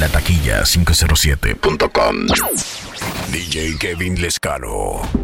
La taquilla 507.com. DJ Kevin Lescaro.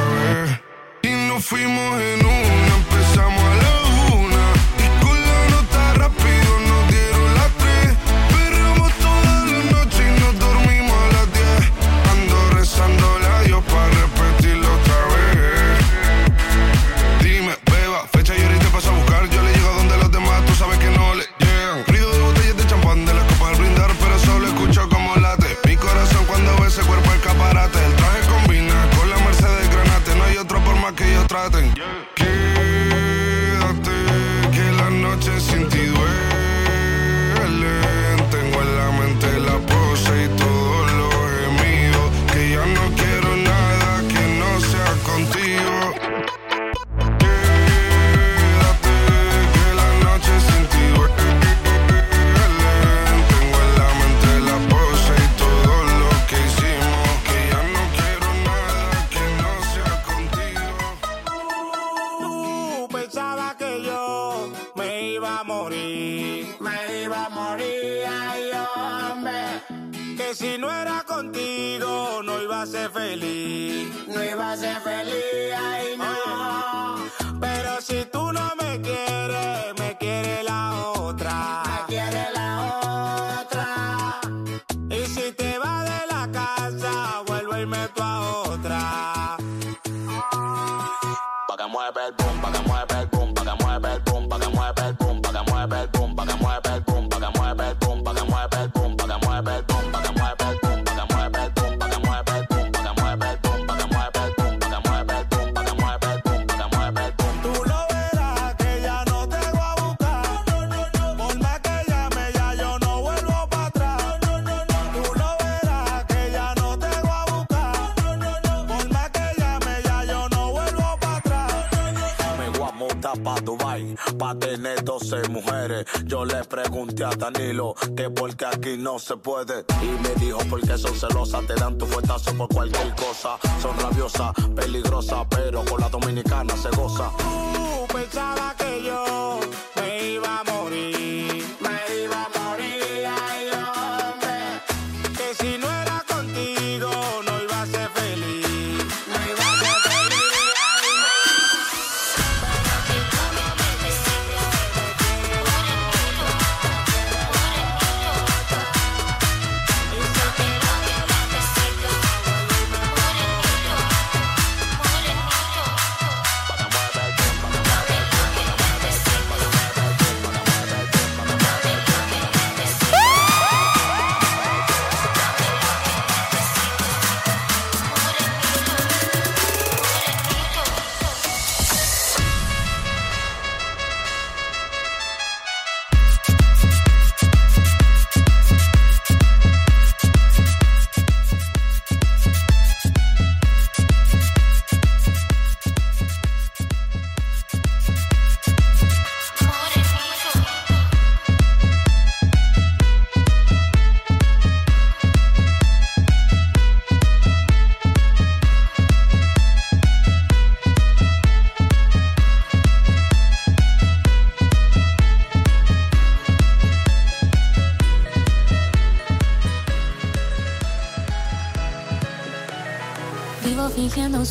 fuimos en una Danilo, que porque aquí no se puede. Y me dijo porque son celosas, te dan tu fuetazo por cualquier cosa. Son rabiosas, peligrosas, pero con la dominicana se goza. Uh, pensaba que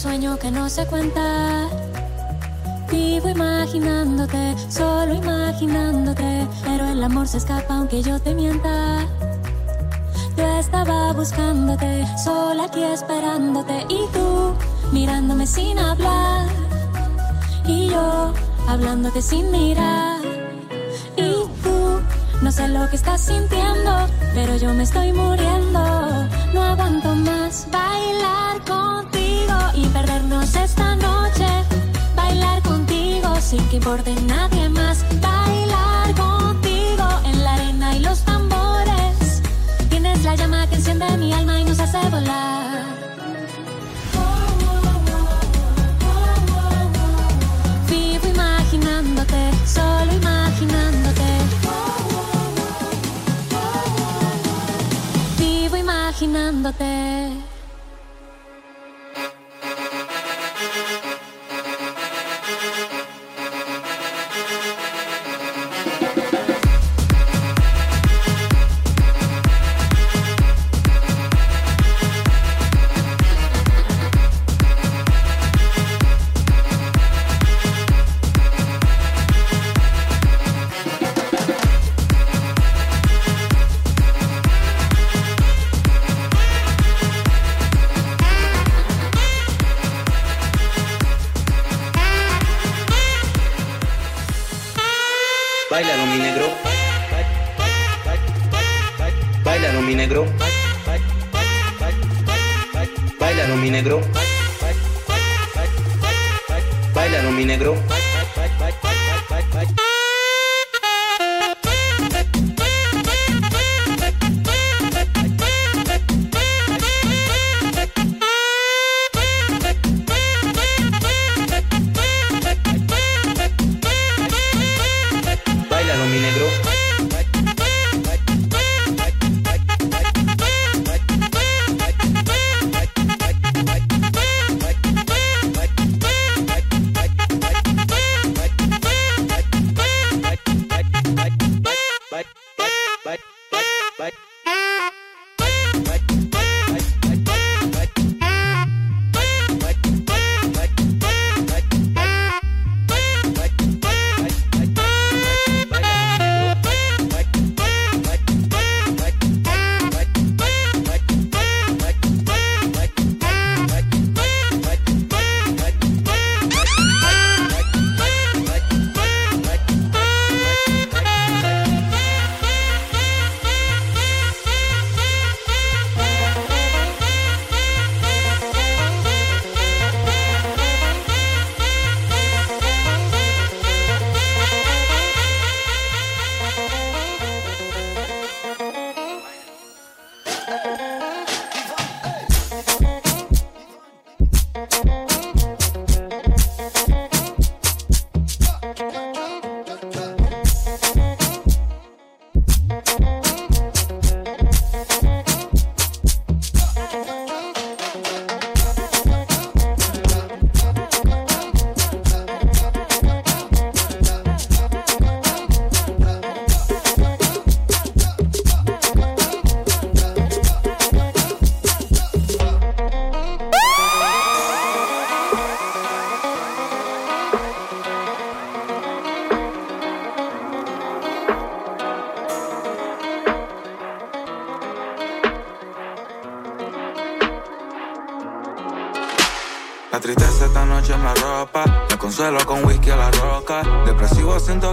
sueño que no sé cuenta Vivo imaginándote, solo imaginándote, pero el amor se escapa aunque yo te mienta. Yo estaba buscándote, sola aquí esperándote y tú mirándome sin hablar y yo hablándote sin mirar y tú no sé lo que estás sintiendo, pero yo me estoy muriendo. No aguanto más bailar contigo y perdernos esta noche. Bailar contigo sin que importe nadie más. Bailar contigo en la arena y los tambores. Tienes la llama que enciende mi alma y nos hace volar. Vivo imaginándote, solo imaginándote. Vivo imaginándote.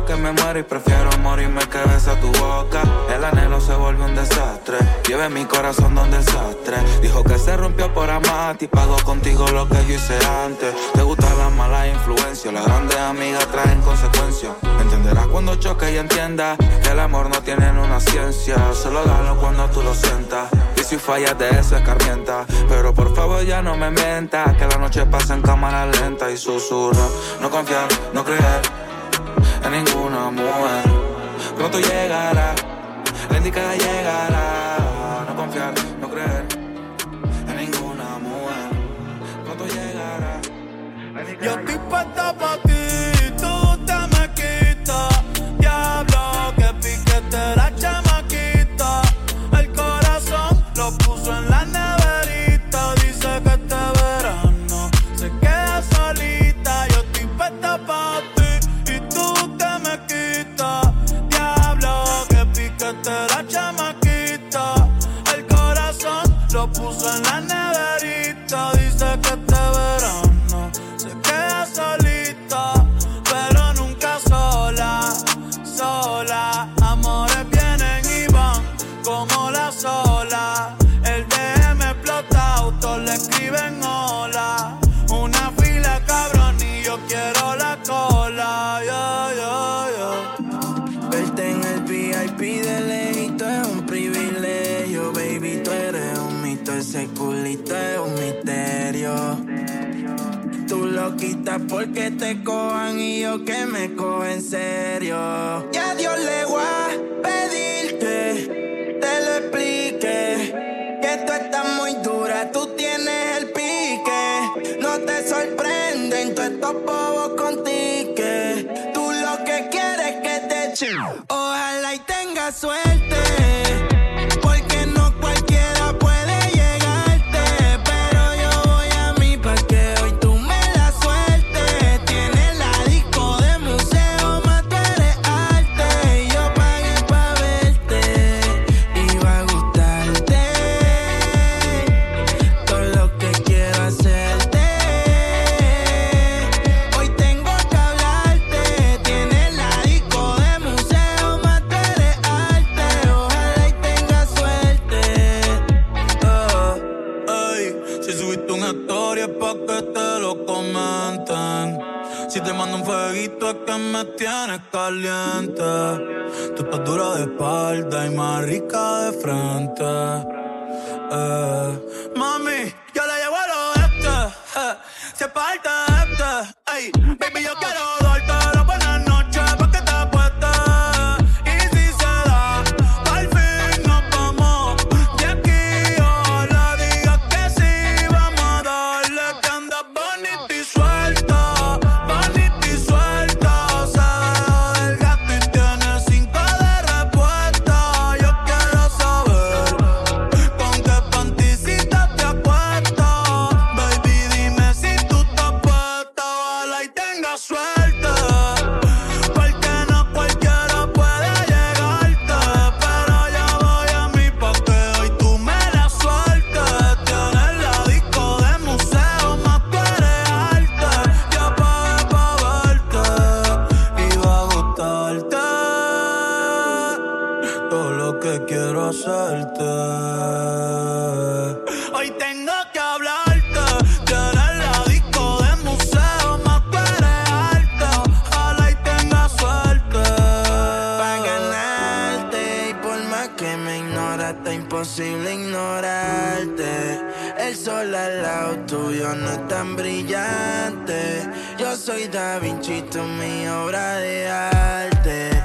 Que me muero y prefiero morirme que besar tu boca. El anhelo se volvió un desastre, lleve mi corazón donde el sastre. Dijo que se rompió por amarte y pagó contigo lo que yo hice antes. Te gusta la mala influencia, las grandes amigas traen consecuencias. Entenderás cuando choque y entiendas que el amor no tiene una ciencia. Solo dalo cuando tú lo sientas. Y si fallas de eso escarmienta. Pero por favor ya no me mientas. Que la noche pasa en cámara lenta y susurra. No confiar, no creer en mujer. Pronto llegará, la indicada llegará. No confiar, no creer en ninguna mujer. Pronto llegará. la Yo estoy puesta pa' ti, espalda y más rica de frente. imposible ignorarte. El sol al lado tuyo no es tan brillante. Yo soy Da Vinci, mi obra de arte.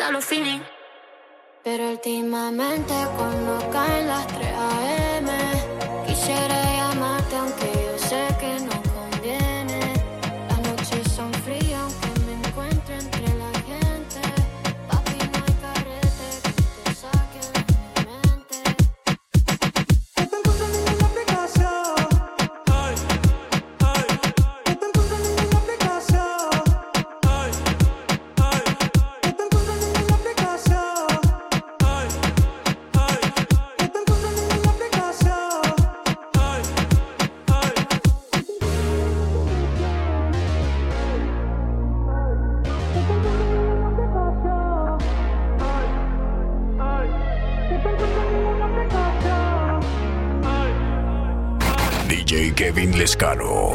da los feeling. Pero últimamente cuando caen las 3 a.m. Lescano.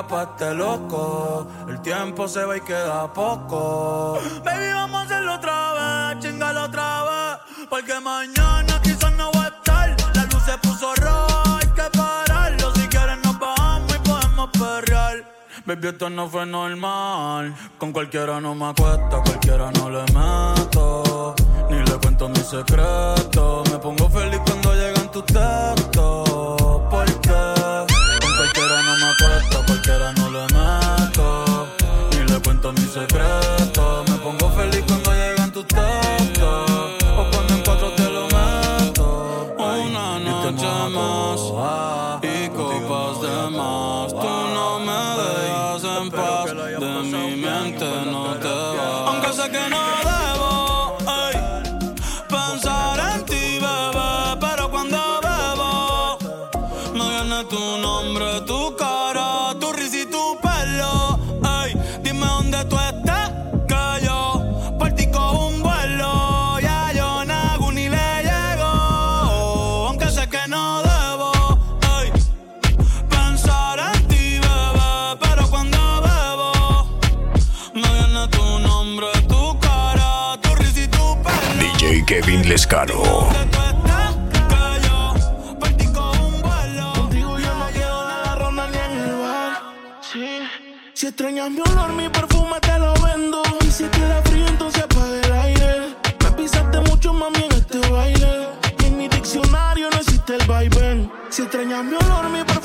Este loco. El tiempo se va y queda poco. Baby, vamos a hacerlo otra vez, chingalo otra vez. Porque mañana quizás no voy a estar. La luz se puso roja, hay que pararlo. Si quieres nos bajamos y podemos perrear. Baby, esto no fue normal. Con cualquiera no me acuesto, cualquiera no le meto. Ni le cuento mis secretos. Me pongo feliz cuando llegan tus textos. Cuento mis bar. Sí. Si extrañas mi olor, mi perfume te lo vendo. Y si queda frío, entonces apaga el aire. Me pisaste mucho, mami, en este baile. Y en mi diccionario no existe el vaivén. Si extrañas mi olor, mi perfume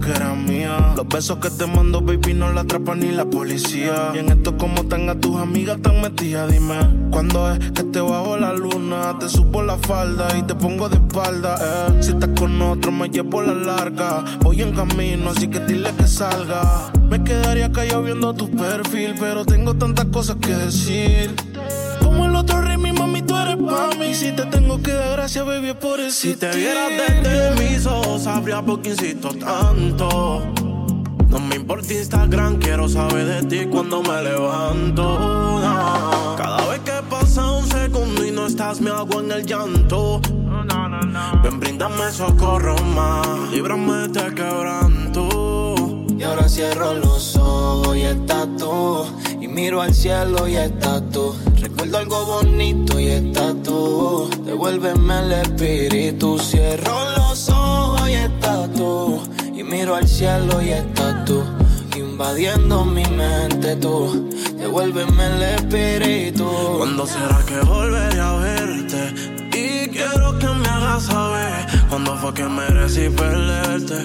Que era mía. Los besos que te mando, baby, no la atrapa ni la policía. Y en esto, como tenga tus amigas tan metidas, dime. ¿Cuándo es que te bajo la luna? Te subo la falda y te pongo de espalda, eh. Si estás con otro, me llevo la larga. Voy en camino, así que dile que salga. Me quedaría callado viendo tu perfil, pero tengo tantas cosas que decir. Mami. Si te tengo que dar gracias, baby, es por eso. Si te vieras desde mis ojos, sabría por qué insisto tanto. No me importa Instagram, quiero saber de ti cuando me levanto. no. Cada vez que pasa un segundo y no estás, me hago en el llanto. Ven, bríndame socorro más, líbrame de este quebranto. Y ahora cierro los ojos y estás tú. Y miro al cielo y estás tú. Recuerdo algo bonito y estás tú. Devuélveme el espíritu. Cierro los ojos y estás tú. Y miro al cielo y estás tú. Invadiendo mi mente tú. Devuélveme el espíritu. ¿Cuándo será que volveré a verte? Y quiero que me hagas saber cuándo fue que merecí perderte.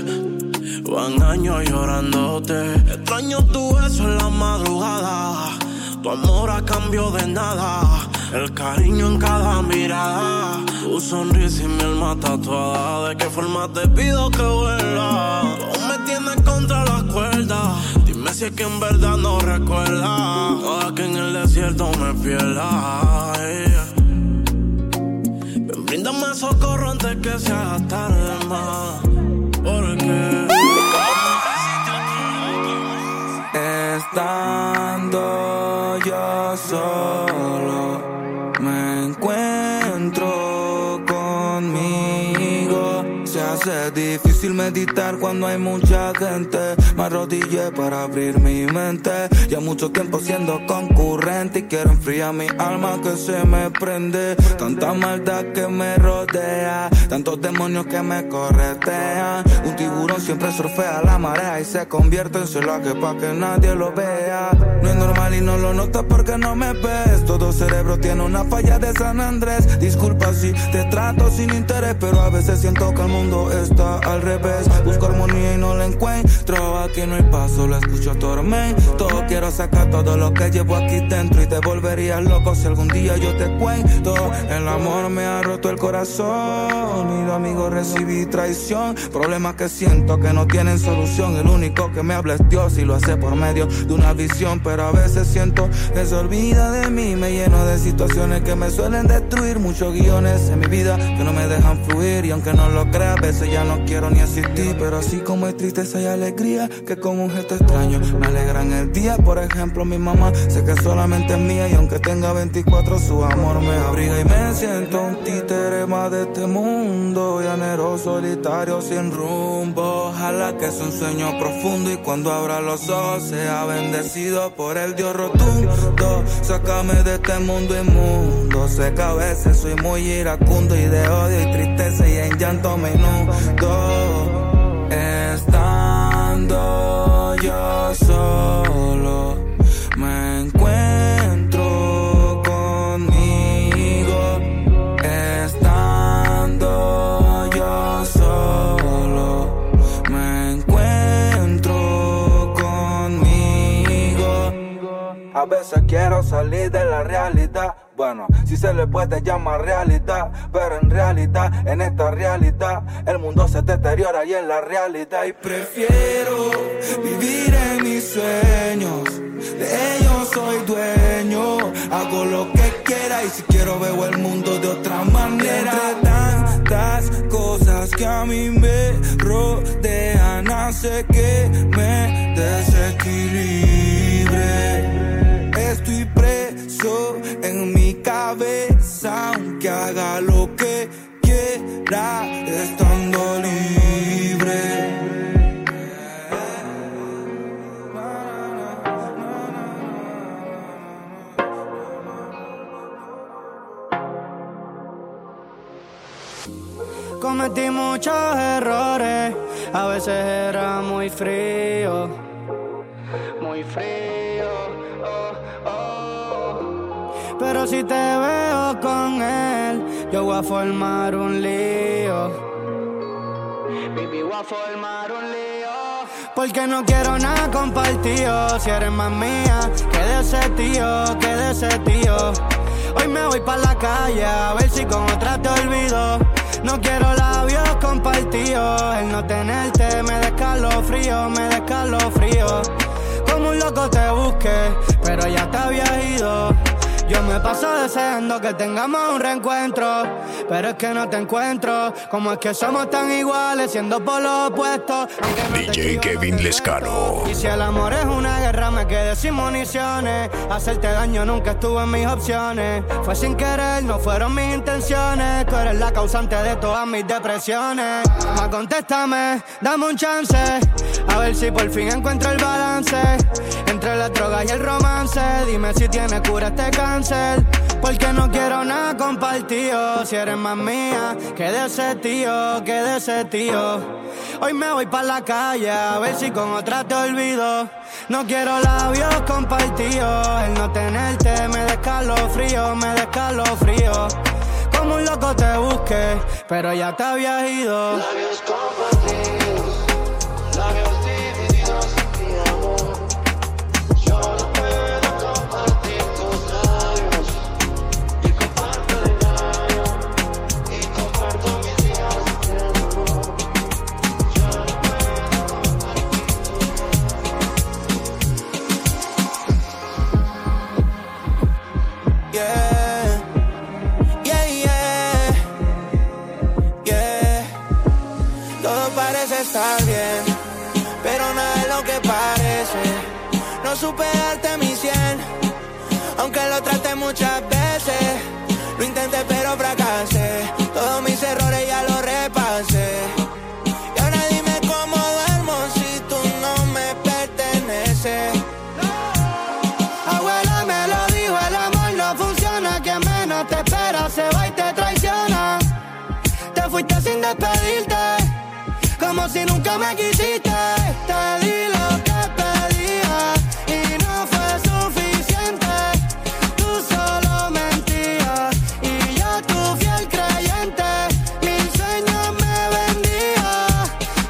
Van años llorándote. Extraño tu beso en la madrugada. Tu amor a cambio de nada. El cariño en cada mirada. Tu sonrisa y mi alma tatuada. ¿De qué forma te pido que vuelva? Tú me tienes contra las cuerdas. Dime si es que en verdad no recuerdas. Ahora que en el desierto me pierda. yeah. Ven, bríndame socorro antes que se haga tarde más. Porque. Yo solo, me encuentro conmigo. Se hace difícil difícil meditar cuando hay mucha gente. Me arrodillé para abrir mi mente. Ya mucho tiempo siendo concurrente y quiero enfriar mi alma que se me prende. Tanta maldad que me rodea, tantos demonios que me corretean. Un tiburón siempre surfea la marea y se convierte en que pa' que nadie lo vea. No es normal y no lo notas porque no me ves. Todo cerebro tiene una falla de San Andrés. Disculpa si te trato sin interés, pero a veces siento que el mundo está al revés. Busco armonía y no la encuentro. Aquí no hay paso, lo escucho tormento. Quiero sacar todo lo que llevo aquí dentro y te volverías loco si algún día yo te cuento. El amor me ha roto el corazón y de amigo recibí traición. Problemas que siento que no tienen solución. El único que me habla es Dios y lo hace por medio de una visión. Pero a veces siento que se olvida de mí. Me lleno de situaciones que me suelen destruir. Muchos guiones en mi vida que no me dejan fluir. Y aunque no lo crea, a veces ya no quiero ni existir. Pero así como hay tristeza y alegría, que con un gesto extraño me alegran el día. Por ejemplo, mi mamá sé que solamente es mía. Y aunque tenga 24, su amor me abriga. Y me siento un títere más de este mundo. Llanero solitario sin rumbo. Ojalá que es un sueño profundo. Y cuando abra los ojos, sea bendecido por el Dios rotundo. Sácame de este mundo inmundo. Sé que a veces soy muy iracundo y de odio y tristeza y en llanto me inundo. Solo, A veces quiero salir de la realidad. Bueno, si se le puede llamar realidad, pero en realidad, en esta realidad, el mundo se deteriora y en la realidad. Y prefiero vivir en mis sueños, de ellos soy dueño. Hago lo que quiera y si quiero veo el mundo de otra manera. Entre tantas cosas que a mí me rodean, hace que me desequilibre. En mi cabeza, aunque haga lo que quiera, estando libre. Cometí muchos errores, a veces era muy frío, muy frío. Pero si te veo con él, yo voy a formar un lío. Baby, voy a formar un lío. Porque no quiero nada compartido. Si eres más mía, que de ese tío, que de ese tío. Hoy me voy pa' la calle a ver si con otra te olvido. No quiero labios compartidos. El no tenerte me descalo frío, me descalo frío. Como un loco te busqué, pero ya te había ido. Yo me paso deseando que tengamos un reencuentro, pero es que no te encuentro. Como es que somos tan iguales, siendo por no te DJ Kevin Lescano. y si el amor es una guerra, me quedé sin municiones. Hacerte daño nunca estuvo en mis opciones. Fue sin querer, no fueron mis intenciones. Tú eres la causante de todas mis depresiones. Ma, contéstame, dame un chance. A ver si por fin encuentro el balance. Entre la droga y el romance. Dime si tiene cura este cáncer. Porque no quiero nada compartido. Si eres más mía que de ese tío, que de ese tío. Hoy me voy pa' la calle a ver si con otra te olvido. No quiero labios compartidos. El no tenerte me descalo frío, me descalo frío. Como un loco te busqué, pero ya te había ido. Labios compartidos, bien, pero nada es lo que parece. No supe darte mi cien, aunque lo traté muchas veces. Lo intenté pero fracasé. si nunca me quisiste, te di lo que pedía y no fue suficiente. Tú solo mentías y yo tu fiel creyente, mi sueño me vendía.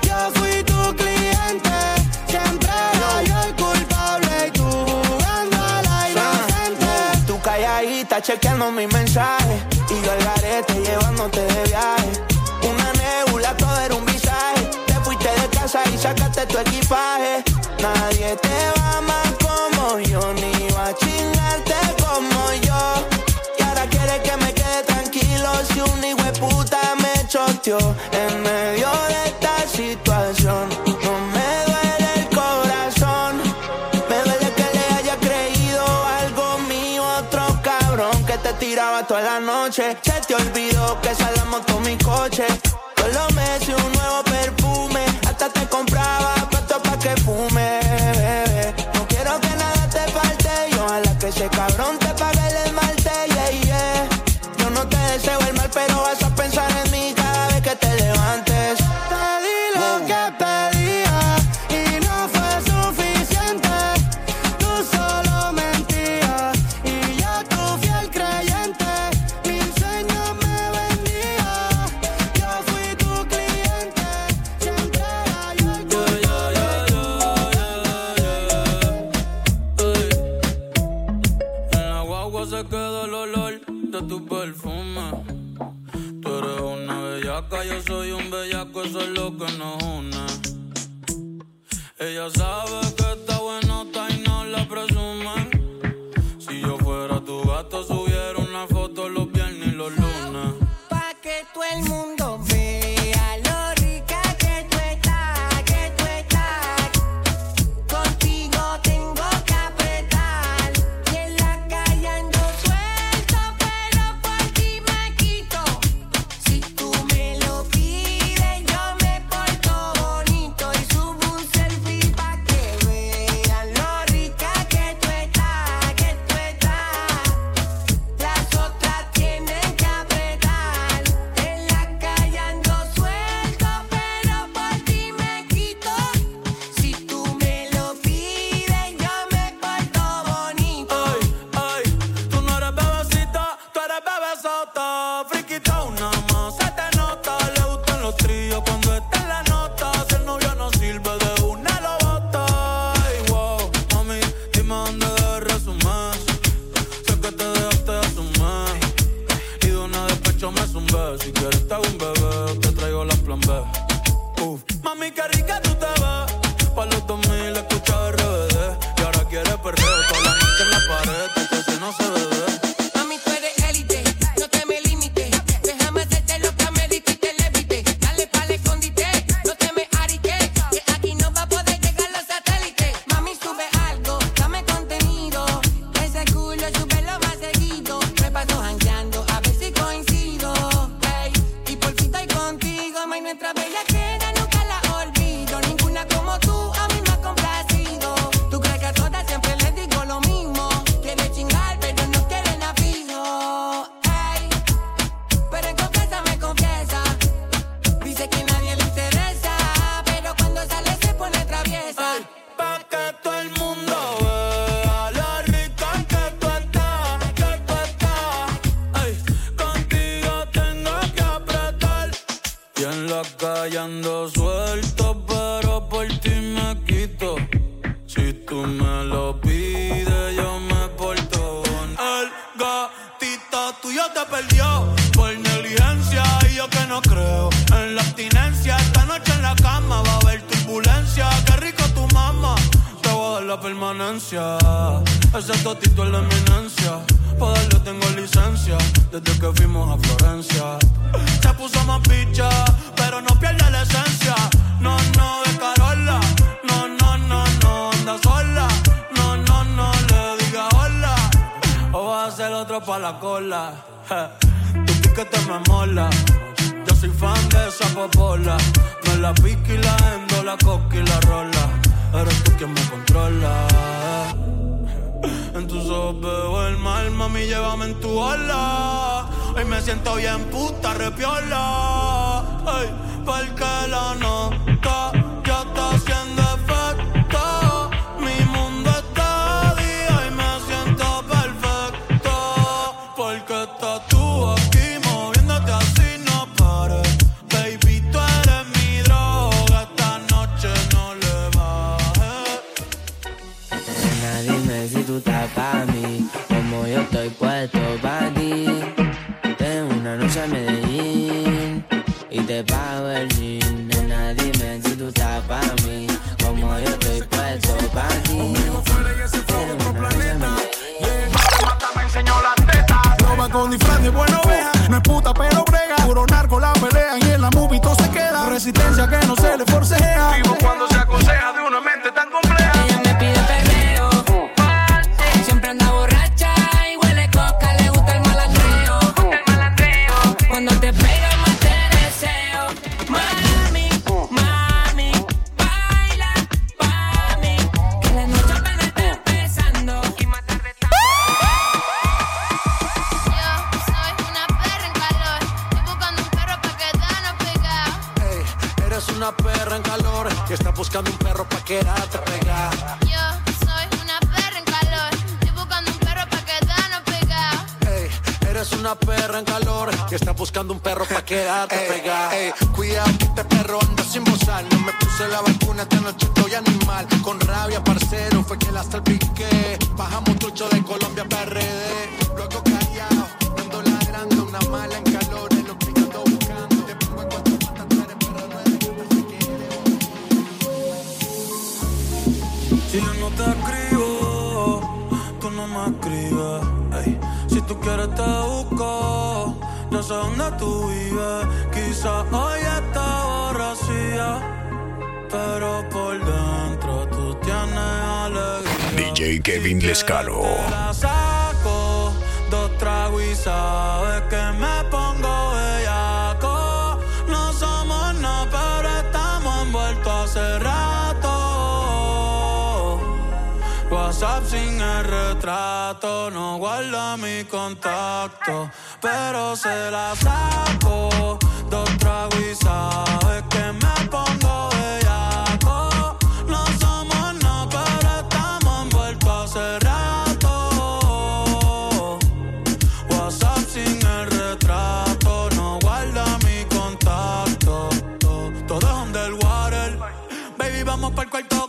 Yo fui tu cliente, siempre era yo el culpable y tú jugando a la inocente. Tú calladita chequeando mi mensaje y yo al garete llevándote de viaje tu equipaje. Nadie te va más como yo, ni va a chingarte como yo. Y ahora quiere que me quede tranquilo si un hijo de puta me choteó en medio de esta situación. No me duele el corazón, me duele que le haya creído algo mío, otro cabrón que te tiraba toda la noche. Se te olvidó que salamos con mi coche. Mami, qué rica tú te vas. Pa' los 2000 escucha RBD. Y ahora quiere perder toda la noche en la pared. Entonces no se ve. pa' la cola. Tu piquete me mola. Yo soy fan de esa popola. Me la pique y la endo, la coca y la rola. Eres tú quien me controla. En tus ojos veo el mal, mami, llévame en tu ola. Hoy me siento bien puta, repiola. Ay, porque la nota y pago el jean. Nena, dime si tú estás pa' mí, como yo estoy puesto pa' ti. Tengo una noche en me enseñó la teta. Roba con disfraz de buena oveja. No es puta, pero brega. Puro narco la pelean y en la movie todo se queda. Resistencia que no se le forcejea. Vivo cuando perra en calor y estás buscando un perro pa' quedarte pegada. Yo soy una perra en calor. Estoy buscando un perro pa' quedarnos pegados. Ey, eres una perra en calor y estás buscando un perro pa' quedarte pegada. Ey, cuidado que este perro anda sin bozar. No me puse la vacuna, esta noche estoy animal. Con rabia, parcero, fue que la salpiqué. Bajamos trucho de Colombia para RD. Luego callado, ando ladrando. Una mala en escribes. Ey, si tú quieres te busco, yo sé dónde tú vives. Quizás hoy está borracía, pero por dentro tú tienes alegría. DJ Kevin Lescano. Te la saco, dos tragos y sabes que me pongo WhatsApp sin el retrato, no guarda mi contacto, pero se la saco. Dos tragos y sabes que me pongo bellaco. No somos nada, pero estamos envueltos hace rato. WhatsApp sin el retrato, no guarda mi contacto. Todo, todo es underwater. Baby, vamos para el cuarto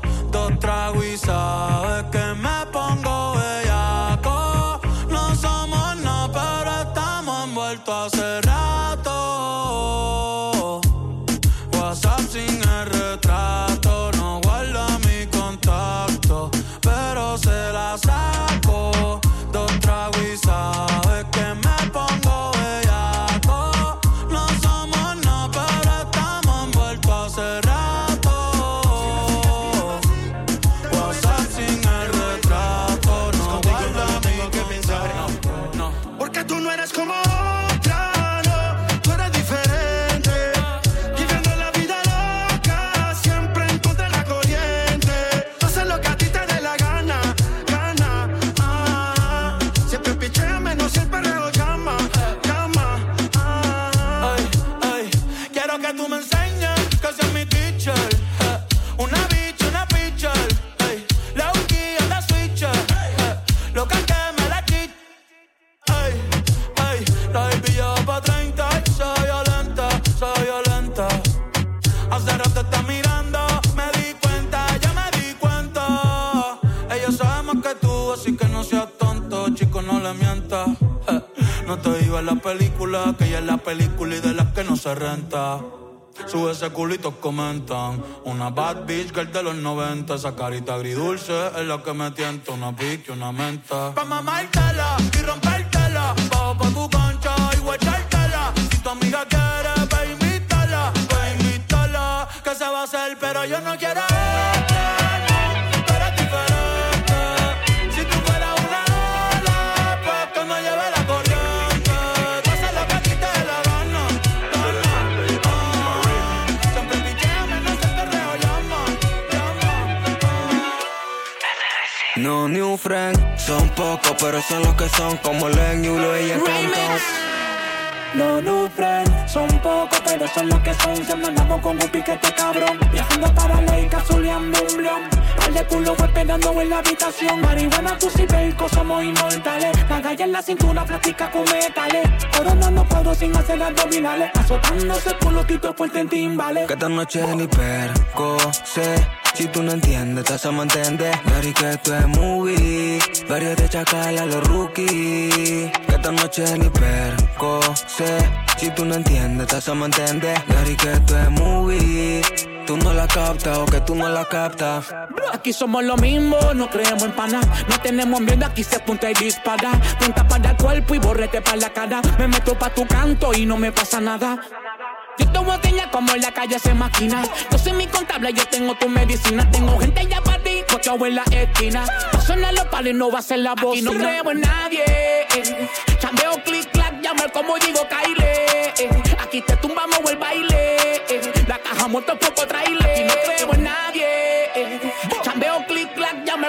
Se renta. Sube culito, comentan. Una bad bitch girl de los 90. Esa carita agridulce es la que me tienta. Una pique, una menta. Pa' mamártela Son pocos, pero son los que son como Len, Yulo y el. No friend, son pocos, pero son los que son. Se mandamos con un piquete cabrón. Viajando para ley, cazuleando un blon. Al de culo fue pegando en la habitación. Marihuana, tú y Belco somos inmortales. La galla en la cintura, plática con metales. Coronando cuadros sin hacer abdominales. Azotándose por los titos fuerte en timbales. Que esta noche ni perco sé. Si tú no entiendes, te hacemos entender. Gary, que esto es movie. Varios de chacal a los rookies. Que esta noche ni perco sé. Si tú no entiendes, te hacemos entender. Gary, que esto es movie. Tú no la captas o que tú no la captas. Aquí somos lo mismo, no creemos en pana. No tenemos miedo, aquí se apunta y dispara. Punta para el cuerpo y borrete para la cara. Me meto pa' tu canto y no me pasa nada. Señas como en la calle se maquina. Yo soy mi contable, yo tengo tu medicina. Tengo gente ya para ti, cochao en la esquina. Pa' sonar los palos y no va a ser la voz. Aquí no creo en nadie. eh. Chambeo, clic, clac, llamar como digo, Kyle. eh. Aquí te tumbamos el baile. eh. La caja muerto poco traile. Aquí no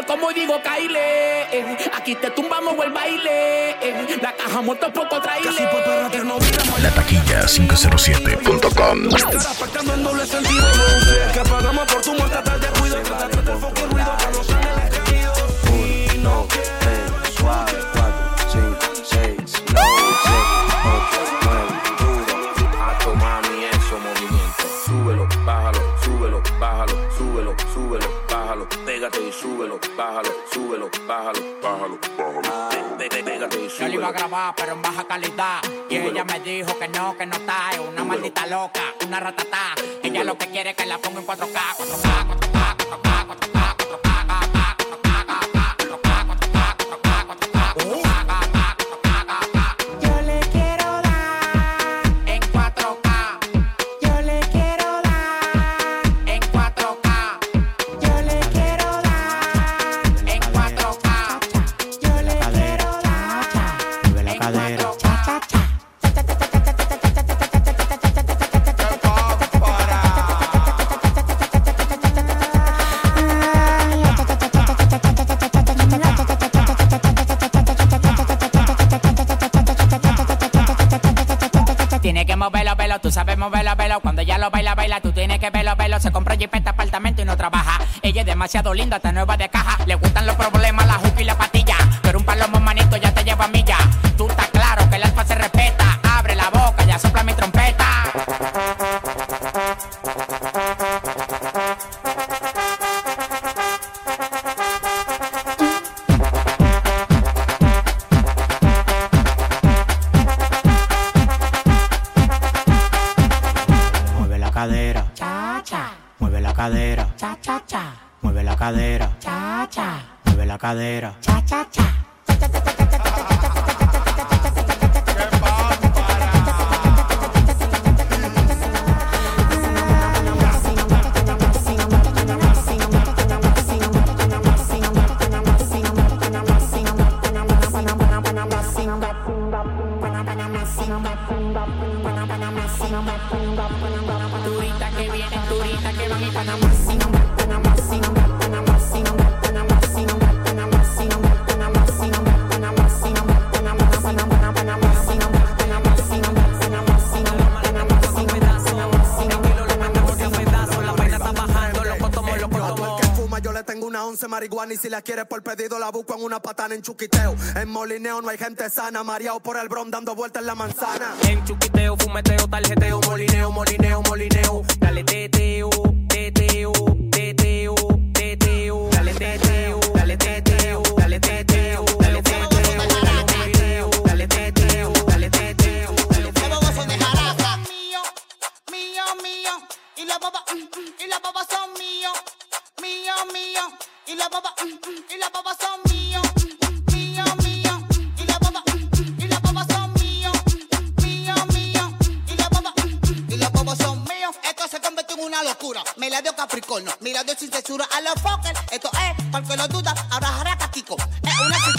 como digo, Kyle. eh. Aquí te tumbamos el baile. eh. La caja muerto poco traile. La taquilla 507.com. Afectando en doble sentido, no sé que pagamos por tu muerte hasta el descuido. Trata de el foco y ruido súbelo, bájalo, súbelo, bájalo, bájalo, bájalo. Pégate y Yo le iba a grabar, pero en baja calidad. Y ella me dijo que no, que no está. Es una maldita loca, una ratatá. Ella lo que quiere es que la ponga en 4K, 4K, 4K, demasiado linda, está nueva de Turista que viene, turista que van y Todo el once marihuana y si la quieres por pedido la busco en una patana en chuquiteo. En molineo no hay gente sana, mareado por el bron dando vueltas en la manzana. En chuquiteo, fumeteo, tarjeteo, molineo, molineo, molineo. Dale teteo, teteo, teteo. Capricornio, mira dio sin censura a los fuckers. Esto es, porque lo duda, ahora jaraca una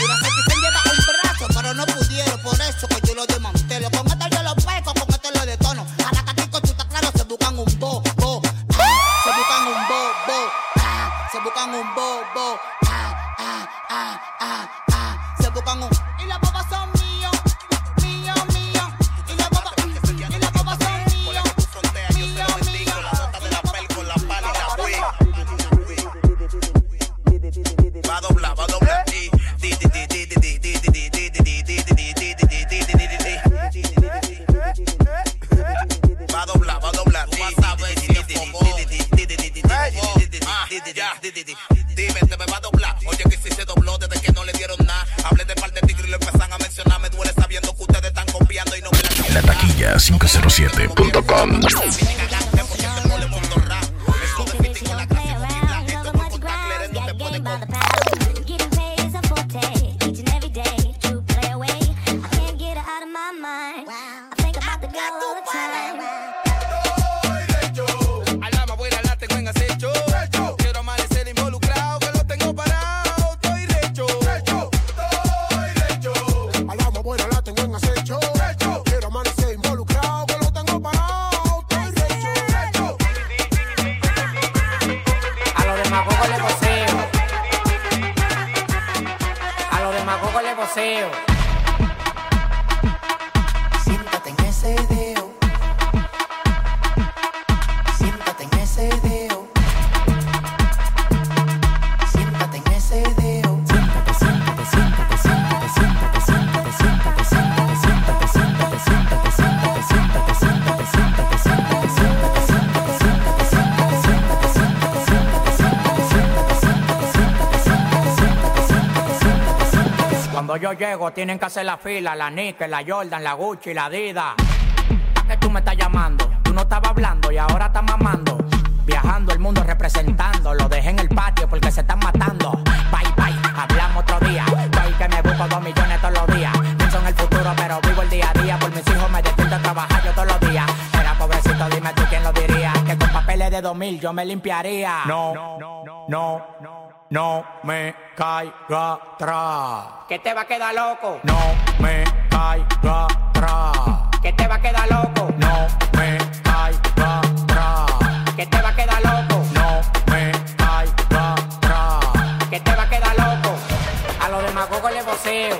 llego tienen que hacer la fila, la Nike, la Jordan, la Gucci, la Adidas. ¿Para qué tú me estás llamando? Tú no estabas hablando y ahora estás mamando. Viajando el mundo representando, lo dejé en el patio porque se están matando. Bye bye, hablamos otro día. Estoy que me busco dos millones todos los días. Pienso en el futuro, pero vivo el día a día. Por mis hijos me despierto a trabajar yo todos los días. Era pobrecito, dime tú quién lo diría. Que con papeles de 2000 yo me limpiaría. No, no, no, no me caiga atrás. Que te va a quedar loco. No me caiga atrás. Que te va a quedar loco. No me caiga atrás. Que te va a quedar loco. No me caiga atrás. Que te va a quedar loco. A los demagogos le voceo.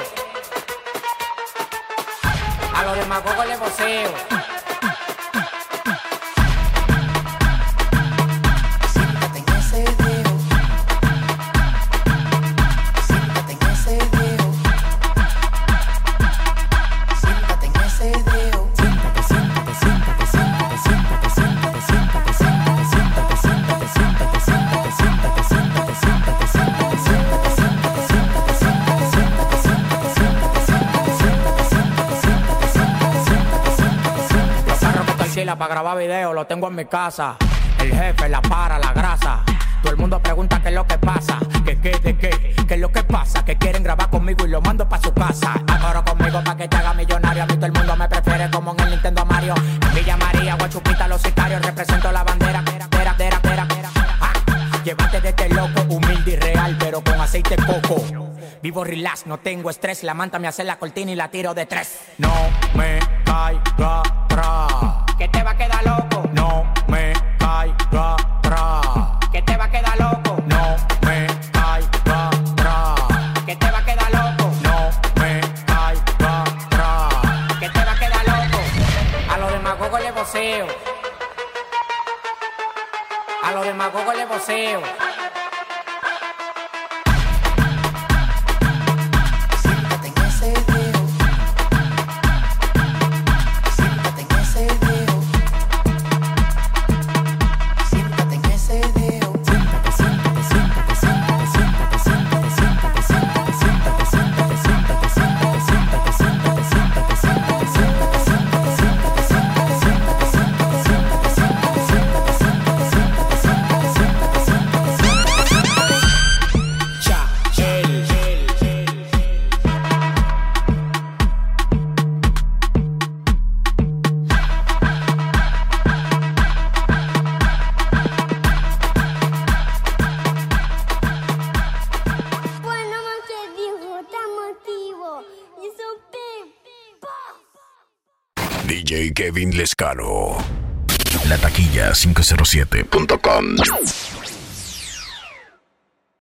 A los demagogos le voceo. Que alquila para grabar video los tengo en mi casa. El jefe, la para, la grasa. Todo el mundo pregunta qué es lo que pasa. ¿Qué, qué, de qué? ¿Qué es lo que pasa? Que quieren grabar conmigo y lo mando para su casa. Acoro conmigo para que te haga millonario. A mí todo el mundo me prefiere como en el Nintendo Mario. En Villa María, Guachupita, los sicarios. Represento la bandera. Pera, pera, pera, pera. Ah, Llévate de este loco, humilde y real, pero con aceite coco. Vivo relax, no tengo estrés. La manta me hace la cortina y la tiro de tres. No me caiga atrás. Que te va a quedar loco. No me caiga atrás. Que te va a quedar loco. No me caiga atrás. Que te va a quedar loco. No me caiga atrás. Que te va a quedar loco. A los demagogos le voceo. A los demagogos le voceo. Kevin Lescano. La taquilla 507.com.